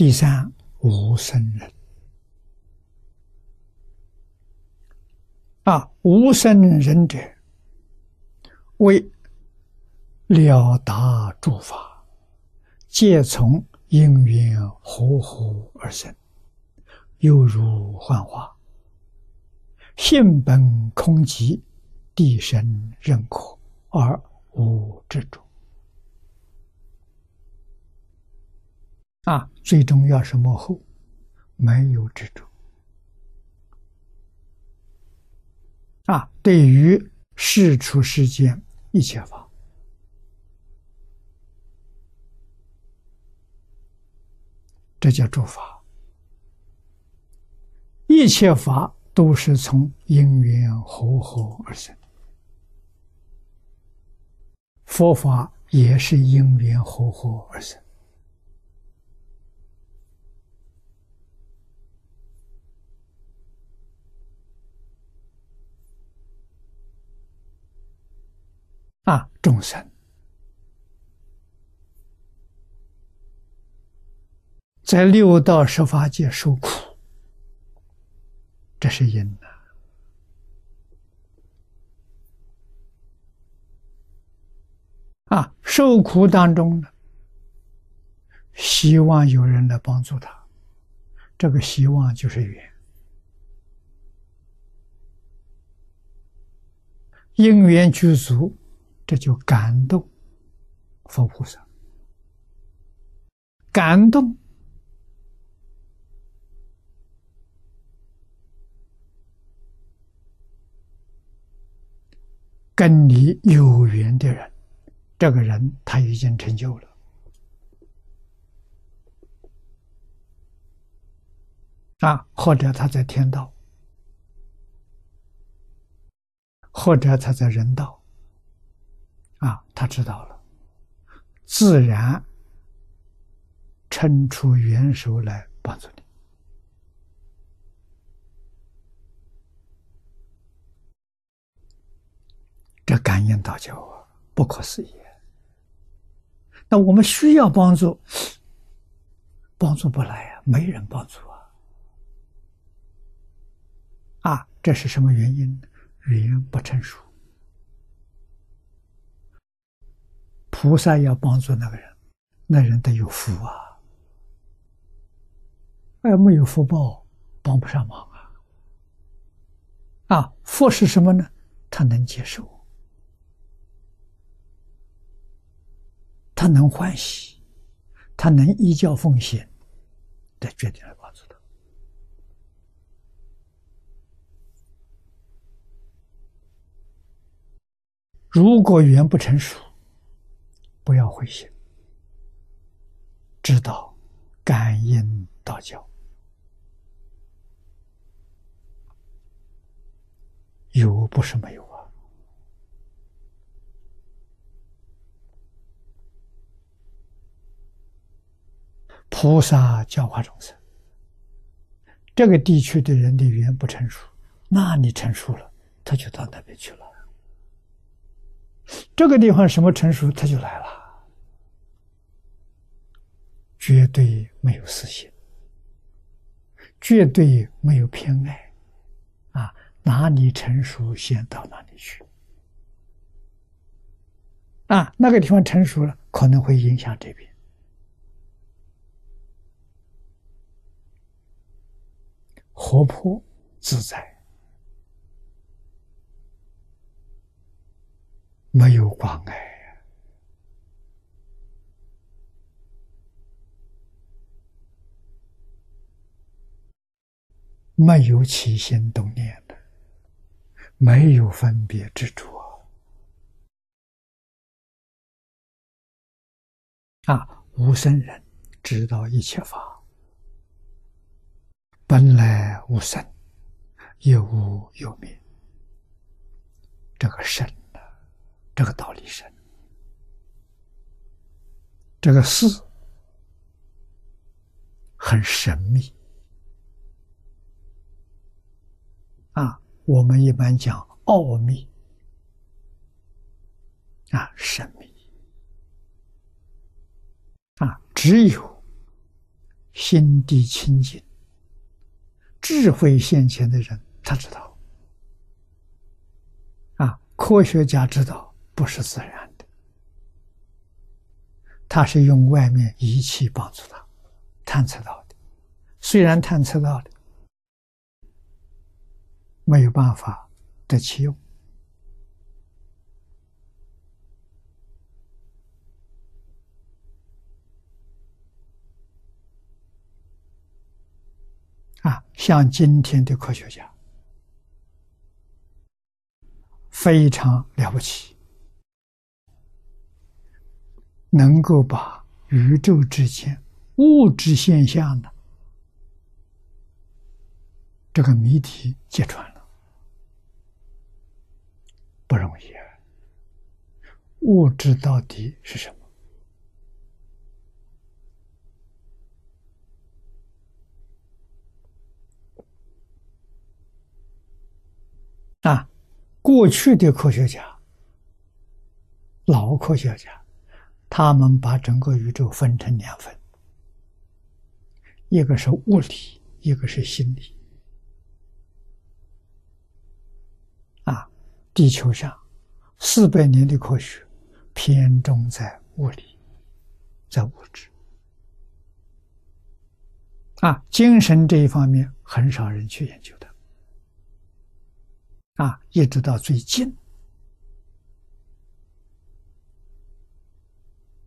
第三，无生人啊，无生人者，为了达诸法，皆从因缘和合而生，犹如幻化，性本空寂，地生任可而无执着。啊，最重要是幕后没有执着。啊，对于世出世间一切法，这叫诸法。一切法都是从因缘和合而生，佛法也是因缘和合而生。啊，众生在六道十法界受苦，这是因呐。啊，受苦当中呢，希望有人来帮助他，这个希望就是缘，因缘具足。这就感动佛菩萨，感动跟你有缘的人，这个人他已经成就了啊，或者他在天道，或者他在人道。啊，他知道了，自然伸出援手来帮助你。这感应道教啊，不可思议。那我们需要帮助，帮助不来呀，没人帮助啊。啊，这是什么原因？语言不成熟。菩萨要帮助那个人，那人得有福啊！哎，没有福报，帮不上忙啊！啊，福是什么呢？他能接受，他能欢喜，他能依教奉献，这决定来帮助他。如果缘不成熟，不要灰心，知道感应道教有不是没有啊？菩萨教化众生，这个地区的人的语言不成熟，那你成熟了，他就到那边去了。这个地方什么成熟，他就来了。绝对没有私心，绝对没有偏爱，啊，哪里成熟先到哪里去，啊，那个地方成熟了，可能会影响这边，活泼自在，没有关爱。没有起心动念的，没有分别执着啊！无生人知道一切法本来无生，也无有灭。这个深呢，这个道理深，这个事很神秘。啊，我们一般讲奥秘，啊，神秘，啊，只有心地清净、智慧现前的人，他知道。啊，科学家知道不是自然的，他是用外面仪器帮助他探测到的。虽然探测到的，没有办法得其用。啊，像今天的科学家非常了不起，能够把宇宙之间物质现象的这个谜题揭穿，不容易啊！物质到底是什么？啊，过去的科学家、老科学家，他们把整个宇宙分成两份，一个是物理，一个是心理。地球上四百年的科学偏重在物理，在物质。啊，精神这一方面很少人去研究的。啊，一直到最近，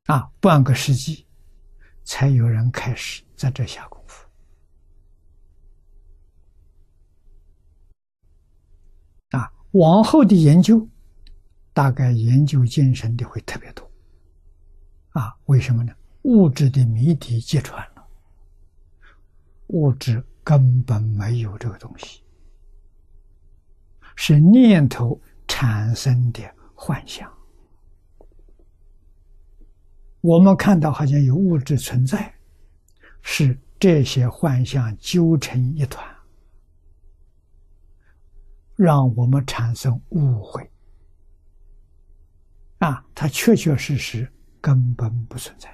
啊，半个世纪，才有人开始在这下功往后的研究，大概研究精神的会特别多。啊，为什么呢？物质的谜底揭穿了，物质根本没有这个东西。是念头产生的幻象。我们看到好像有物质存在，是这些幻象纠成一团，让我们产生误会。啊，它确确实实根本不存在。